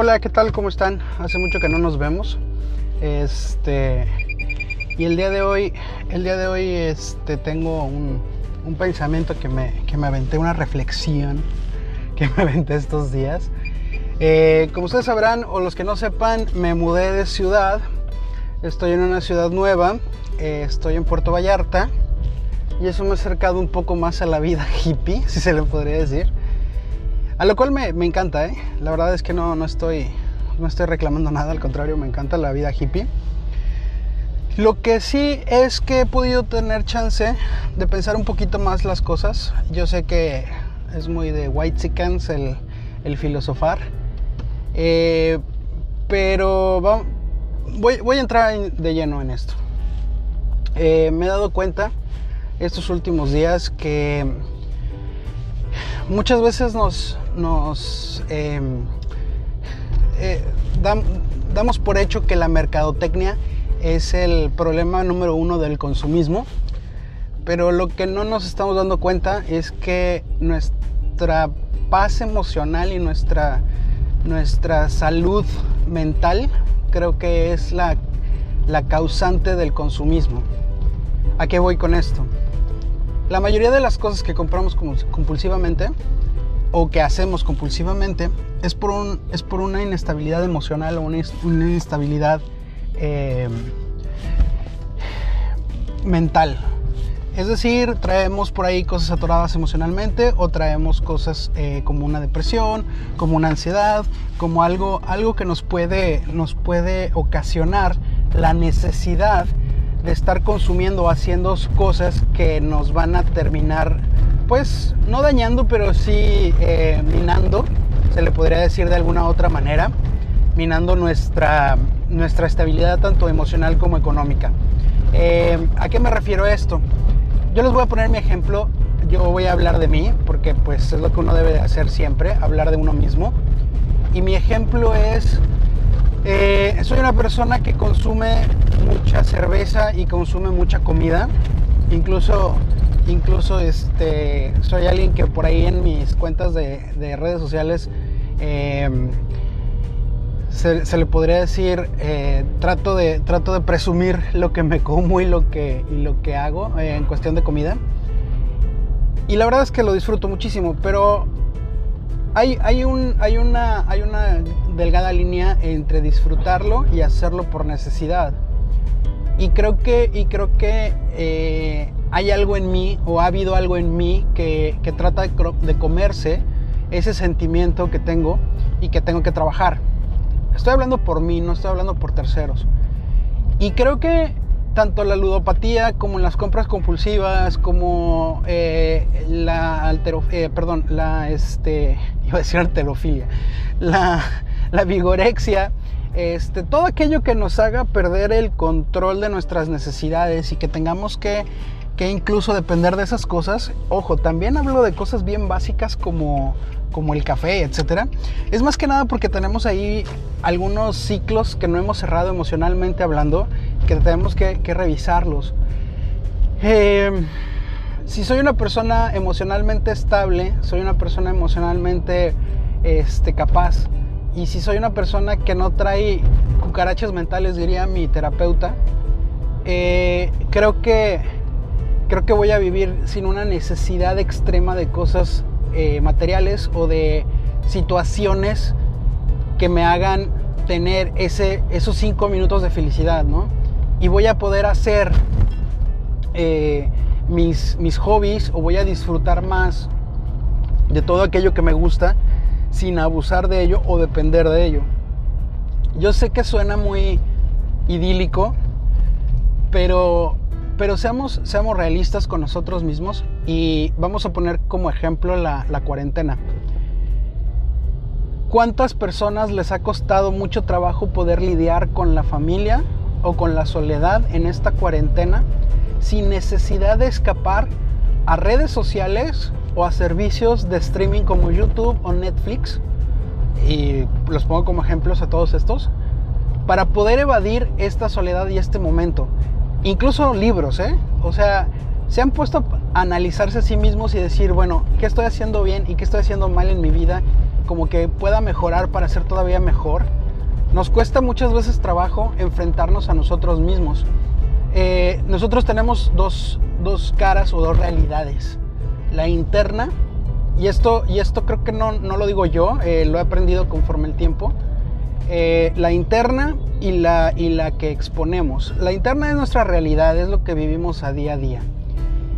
Hola, ¿qué tal? ¿Cómo están? Hace mucho que no nos vemos. Este. Y el día de hoy, el día de hoy, este, tengo un, un pensamiento que me, que me aventé, una reflexión que me aventé estos días. Eh, como ustedes sabrán, o los que no sepan, me mudé de ciudad. Estoy en una ciudad nueva. Eh, estoy en Puerto Vallarta. Y eso me ha acercado un poco más a la vida hippie, si se le podría decir. A lo cual me, me encanta, ¿eh? La verdad es que no, no, estoy, no estoy reclamando nada, al contrario, me encanta la vida hippie. Lo que sí es que he podido tener chance de pensar un poquito más las cosas. Yo sé que es muy de white chickens el, el filosofar. Eh, pero voy, voy, a entrar de lleno en esto. Eh, me he dado cuenta estos últimos días que muchas veces nos, nos eh, dam, damos por hecho que la mercadotecnia es el problema número uno del consumismo, pero lo que no nos estamos dando cuenta es que nuestra paz emocional y nuestra, nuestra salud mental creo que es la causante del consumismo. ¿A qué voy con esto? La mayoría de las cosas que compramos compulsivamente o que hacemos compulsivamente es por, un, es por una inestabilidad emocional o una, inestabilidad eh, mental. Es decir, traemos por ahí cosas atoradas emocionalmente o traemos cosas eh, como una depresión, como una ansiedad, como algo, algo que nos puede, nos puede ocasionar la necesidad de estar consumiendo o haciendo cosas que nos van a terminar, pues, no dañando, pero sí eh, minando, se le podría decir de alguna otra manera, minando nuestra, nuestra estabilidad tanto emocional como económica. Eh, ¿A qué me refiero a esto? Yo les voy a poner mi ejemplo, yo voy a hablar de mí, porque pues es lo que uno debe de hacer siempre, hablar de uno mismo. Y mi ejemplo es eh, soy una persona que consume mucha cerveza y consume mucha comida. Incluso, incluso este, soy alguien que por ahí en mis cuentas de, de redes sociales se, se, le podría decir, eh, trato, de, trato de presumir lo que me como y lo que, y lo que hago eh, en cuestión de comida. Y la verdad es que lo disfruto muchísimo, pero hay, hay, un, hay, una, delgada línea entre disfrutarlo y hacerlo por necesidad. Y creo que, y creo que eh, hay algo en mí, o ha habido algo en mí, que, trata de, de, comerse ese sentimiento que tengo y que tengo que trabajar. Estoy hablando por mí, no estoy hablando por terceros. Y creo que tanto la ludopatía como las compras compulsivas, como eh, la altero, eh, perdón, la este, iba a decir alterofilia, la, la vigorexia, este, todo aquello que nos haga perder el control de nuestras necesidades y que tengamos que, que incluso depender de esas cosas. Ojo, también hablo de cosas bien básicas como, como el café, etcétera. Es más que nada porque tenemos ahí algunos ciclos que no hemos cerrado emocionalmente hablando, que tenemos que, que revisarlos. Eh, si soy una persona emocionalmente estable, soy una persona emocionalmente este, capaz, y si soy una persona que no trae cucarachas mentales, diría mi terapeuta, eh, creo que creo que voy a vivir sin una necesidad extrema de cosas eh, materiales o de situaciones que me hagan tener ese, esos cinco minutos de felicidad, ¿no? Y voy a poder hacer eh, mis, mis hobbies o voy a disfrutar más de todo aquello que me gusta sin abusar de ello o depender de ello. Yo sé que suena muy idílico, pero, pero seamos, seamos realistas con nosotros mismos y vamos a poner como ejemplo la, la cuarentena. ¿Cuántas personas les ha costado mucho trabajo poder lidiar con la familia o con la soledad en esta cuarentena sin necesidad de escapar a redes sociales o a servicios de streaming como YouTube o Netflix? Y los pongo como ejemplos a todos estos para poder evadir esta soledad y este momento. Incluso libros, ¿eh? O sea, se han puesto a analizarse a sí mismos y decir, bueno, ¿qué estoy haciendo bien y qué estoy haciendo mal en mi vida? como que pueda mejorar para ser todavía mejor, nos cuesta muchas veces trabajo enfrentarnos a nosotros mismos. Eh, nosotros tenemos dos, dos, caras o dos realidades. La interna, y esto, y esto creo que no, no lo digo yo, eh, lo he aprendido conforme el tiempo. Eh, la interna y la, y la que exponemos. La interna es nuestra realidad, es lo que vivimos a día a día.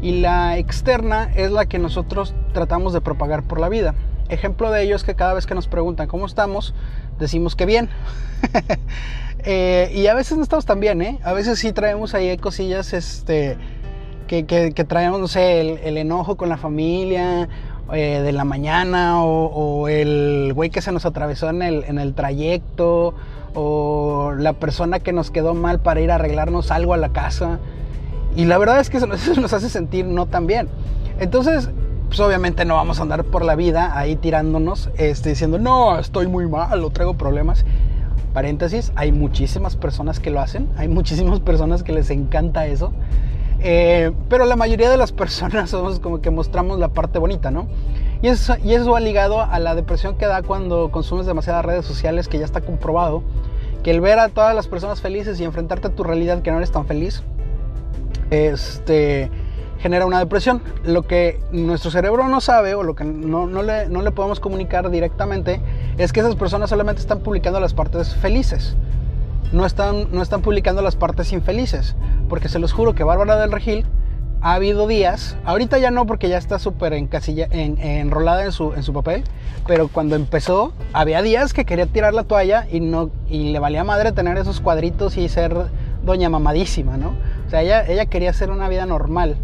Y la externa es la que nosotros tratamos de propagar por la vida. Ejemplo de ello es que cada vez que nos preguntan cómo estamos, decimos que bien. Eh, y a veces no estamos tan bien, ¿eh? A veces sí traemos ahí cosillas este, que, que, traemos, no sé, el, enojo con la familia eh, de la mañana o, el güey que se nos atravesó en el, en el trayecto o la persona que nos quedó mal para ir a arreglarnos algo a la casa. Y la verdad es que eso nos hace sentir no tan bien. Entonces, pues obviamente no vamos a andar por la vida ahí tirándonos, este, diciendo, no, estoy muy mal o traigo problemas. Paréntesis, hay muchísimas personas que lo hacen, hay muchísimas personas que les encanta eso. Eh, pero la mayoría de las personas somos como que mostramos la parte bonita, ¿no? Y eso, y eso va ligado a la depresión que da cuando consumes demasiadas redes sociales, que ya está comprobado, que el ver a todas las personas felices y enfrentarte a tu realidad que no eres tan feliz, este, genera una depresión. Lo que nuestro cerebro no sabe o lo que no, no, le, no, le, podemos comunicar directamente es que esas personas solamente están publicando las partes felices. No están, no están publicando las partes infelices. Porque se los juro que Bárbara del Regil ha habido días, ahorita ya no porque ya está súper en, enrolada en su, en su papel, pero cuando empezó había días que quería tirar la toalla y, no, y le valía madre tener esos cuadritos y ser doña mamadísima, ¿no? O sea, ella, ella quería hacer una vida normal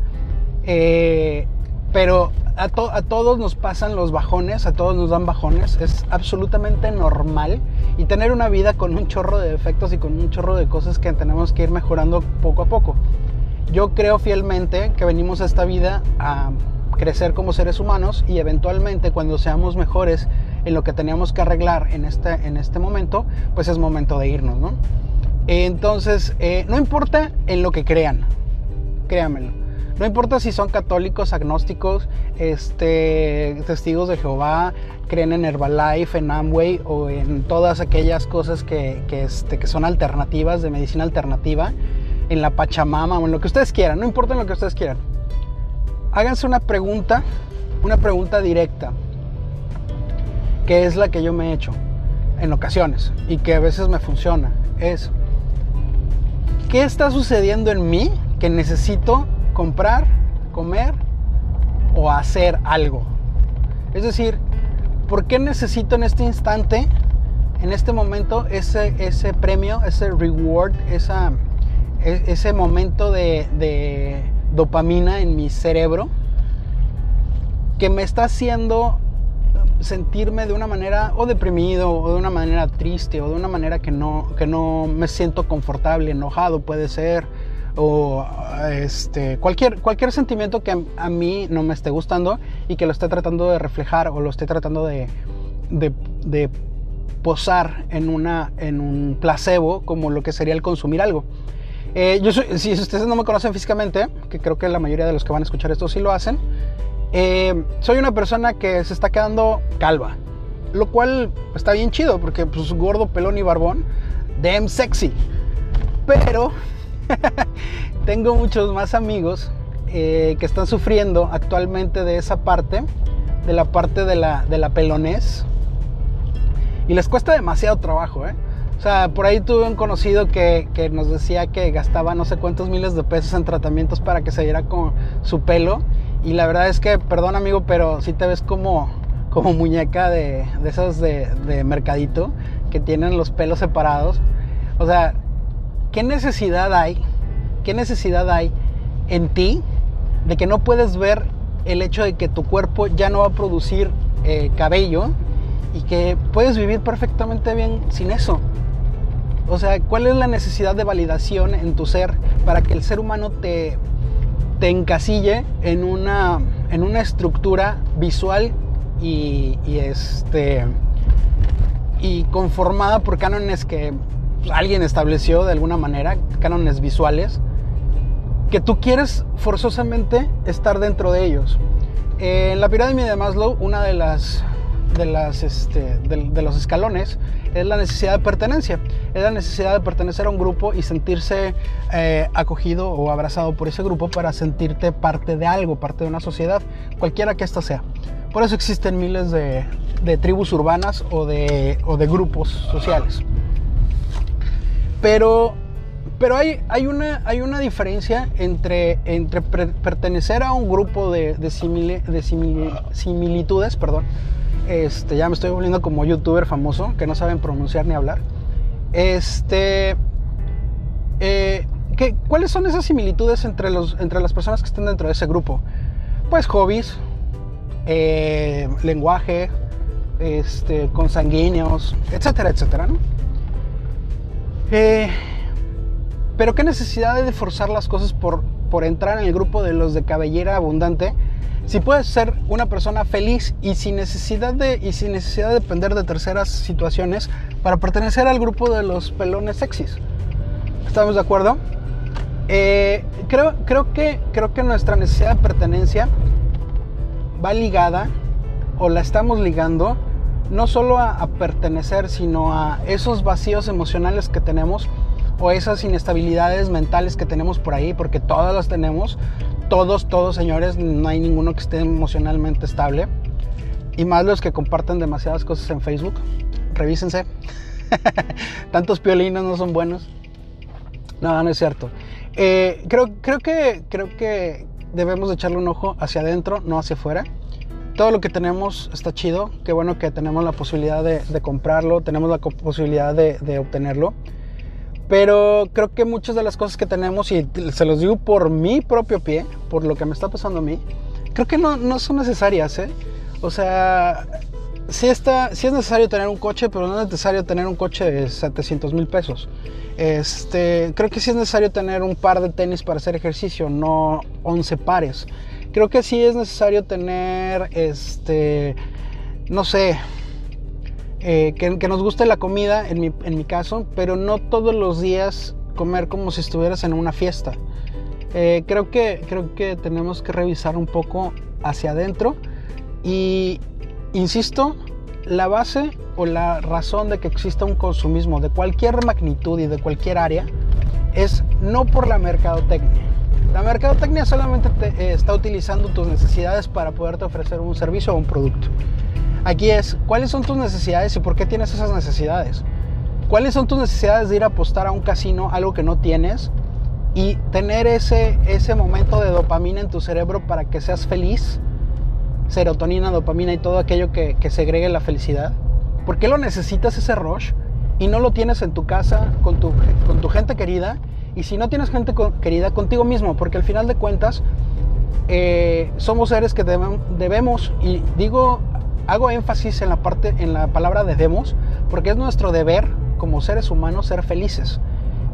eh, pero a, todos nos pasan los bajones, a todos nos dan bajones, es absolutamente normal. Y tener una vida con un chorro de defectos y con un chorro de cosas que tenemos que ir mejorando poco a poco. Yo creo fielmente que venimos a esta vida a crecer como seres humanos y eventualmente cuando seamos mejores en lo que teníamos que arreglar en este, en este momento, pues es momento de irnos, ¿no? Entonces, eh, no importa en lo que crean, créanmelo no importa si son católicos, agnósticos, este, testigos de Jehová, creen en Herbalife, en Amway o en todas aquellas cosas que, este, que son alternativas, de medicina alternativa, en la Pachamama o en lo que ustedes quieran, no importa en lo que ustedes quieran. Háganse una pregunta, una pregunta directa, que es la que yo me he hecho en ocasiones y que a veces me funciona. Es, ¿qué está sucediendo en mí que necesito comprar, comer o hacer algo. Es decir, ¿por qué necesito en este instante, en este momento, ese, ese premio, ese reward, esa, e, ese momento de, dopamina en mi cerebro que me está haciendo sentirme de una manera o deprimido o de una manera triste o de una manera que no, que no me siento confortable, enojado puede ser, o este, cualquier, cualquier sentimiento que a, mí no me esté gustando y que lo esté tratando de reflejar o lo esté tratando de, de, posar en, una, en un placebo como lo que sería el consumir algo. Eh, yo si ustedes no me conocen físicamente, que creo que la mayoría de los que van a escuchar esto sí lo hacen, eh, soy una persona que se está quedando calva, lo cual está bien chido porque pues gordo, pelón y barbón, damn sexy. Pero Tengo muchos más amigos eh, que están sufriendo actualmente de esa parte, de la parte de la, de la pelonés. Y les cuesta demasiado trabajo, ¿eh? O sea, por ahí tuve un conocido que, que, nos decía que gastaba no sé cuántos miles de pesos en tratamientos para que se diera con su pelo. Y la verdad es que, perdón amigo, pero si te ves como, como muñeca de, de esas de mercadito que tienen los pelos separados. O sea, ¿qué necesidad hay? ¿Qué necesidad hay en ti de que no puedes ver el hecho de que tu cuerpo ya no va a producir eh, cabello y que puedes vivir perfectamente bien sin eso? O sea, ¿cuál es la necesidad de validación en tu ser para que el ser humano te, te encasille en una, en una estructura visual y, este, y conformada por cánones que alguien estableció de alguna manera, cánones visuales, que tú quieres forzosamente estar dentro de ellos. En la pirámide de Maslow, una de las, de, las, este, de, los escalones es la necesidad de pertenencia. Es la necesidad de pertenecer a un grupo y sentirse eh, acogido o abrazado por ese grupo para sentirte parte de algo, parte de una sociedad, cualquiera que ésta sea. Por eso existen miles de, de tribus urbanas o de, o de grupos sociales. Pero pero hay, hay, una, hay una diferencia entre, entre pertenecer a un grupo de, de, similitudes, perdón. Este, ya me estoy volviendo como youtuber famoso, que no saben pronunciar ni hablar. Este, eh, ¿qué, ¿Cuáles son esas similitudes entre, los, entre las personas que están dentro de ese grupo? Pues hobbies, eh, lenguaje, este, consanguíneos, etcétera, etcétera. Eh, pero qué necesidad de forzar las cosas por, por entrar en el grupo de los de cabellera abundante si puedes ser una persona feliz y sin necesidad de, y sin necesidad de depender de terceras situaciones para pertenecer al grupo de los pelones sexys. ¿Estamos de acuerdo? Eh, creo, creo, que, creo que nuestra necesidad de pertenencia va ligada o la estamos ligando no solo a, a pertenecer, sino a esos vacíos emocionales que tenemos o esas inestabilidades mentales que tenemos por ahí, porque todas las tenemos, todos, todos señores, no hay ninguno que esté emocionalmente estable, y más los que comparten demasiadas cosas en Facebook, revísense, tantos piolinos no son buenos, no, no es cierto. Eh, creo, creo, que, creo que debemos echarle un ojo hacia adentro, no hacia afuera. Todo lo que tenemos está chido, qué bueno que tenemos la posibilidad de, comprarlo, tenemos la posibilidad de, de obtenerlo. Pero creo que muchas de las cosas que tenemos, y se los digo por mi propio pie, por lo que me está pasando a mí, creo que no, no son necesarias, ¿eh? O sea, sí, está, sí es necesario tener un coche, pero no es necesario tener un coche de 700 mil pesos. Este, creo que sí es necesario tener un par de tenis para hacer ejercicio, no 11 pares. Creo que sí es necesario tener, este, no sé, eh, que, nos guste la comida, en mi, en mi, caso, pero no todos los días comer como si estuvieras en una fiesta. Eh, creo, que, creo que tenemos que revisar un poco hacia adentro y, insisto, la base o la razón de que exista un consumismo de cualquier magnitud y de cualquier área es no por la mercadotecnia. La mercadotecnia solamente te, eh, está utilizando tus necesidades para poderte ofrecer un servicio o un producto. Aquí es, ¿cuáles son tus necesidades y por qué tienes esas necesidades? ¿Cuáles son tus necesidades de ir a apostar a un casino, algo que no tienes, y tener ese, ese momento de dopamina en tu cerebro para que seas feliz? Serotonina, dopamina y todo aquello que, que segregue la felicidad. ¿Por qué lo necesitas ese rush y no lo tienes en tu casa con tu, con tu gente querida? Y si no tienes gente querida, contigo mismo, porque al final de cuentas eh, somos seres que debemos, y digo hago énfasis en la parte, en la palabra debemos, porque es nuestro deber como seres humanos ser felices.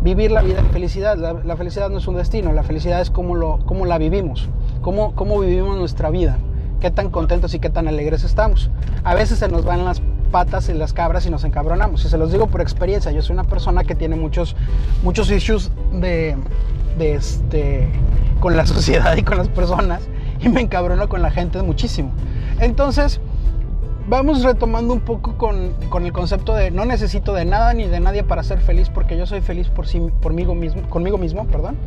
Vivir la vida en felicidad. La, felicidad no es un destino, la felicidad es cómo, lo, cómo la vivimos, cómo, cómo vivimos nuestra vida, qué tan contentos y qué tan alegres estamos. A veces se nos van las patas y las cabras y nos encabronamos. Y se los digo por experiencia, yo soy una persona que tiene muchos, muchos issues de, de este, con la sociedad y con las personas y me encabrono con la gente muchísimo. Entonces, vamos retomando un poco con, el concepto de no necesito de nada ni de nadie para ser feliz porque yo soy feliz por sí, por mí mismo, conmigo mismo, perdón.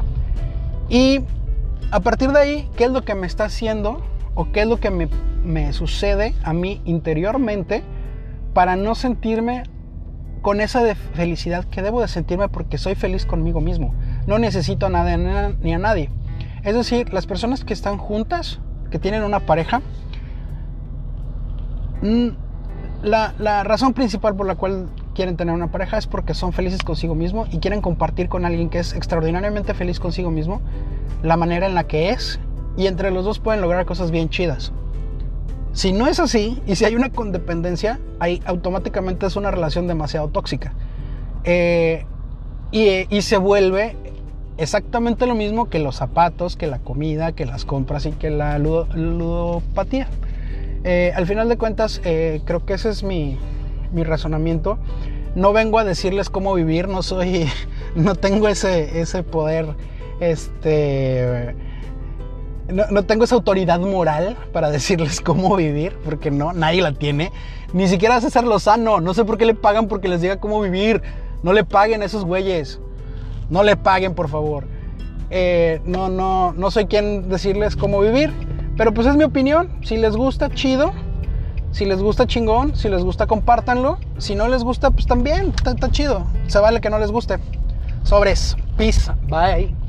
Y a partir de ahí, ¿qué es lo que me está haciendo o qué es lo que me, me sucede a mí interiormente para no sentirme con esa felicidad que debo de sentirme porque soy feliz conmigo mismo? No necesito a nadie ni a nadie. Es decir, las personas que están juntas, que tienen una pareja, Mm, la, razón principal por la cual quieren tener una pareja es porque son felices consigo mismo y quieren compartir con alguien que es extraordinariamente feliz consigo mismo la manera en la que es y entre los dos pueden lograr cosas bien chidas. Si no es así y si hay una condependencia, ahí automáticamente es una relación demasiado tóxica. Eh, y, se vuelve exactamente lo mismo que los zapatos, que la comida, que las compras y que la ludopatía. Eh, al final de cuentas, eh, creo que ese es mi, razonamiento. No vengo a decirles cómo vivir, no soy, no tengo ese, ese poder, este, no, tengo esa autoridad moral para decirles cómo vivir, porque no, nadie la tiene. Ni siquiera César Lozano, no sé por qué le pagan porque les diga cómo vivir. No le paguen esos güeyes. No le paguen, por favor. Eh, no, no, no soy quien decirles cómo vivir, pero pues es mi opinión. Si les gusta, chido. Si les gusta, chingón. Si les gusta, compártanlo. Si no les gusta, pues también, está chido. Se vale que no les guste. Sobres. Peace. Bye.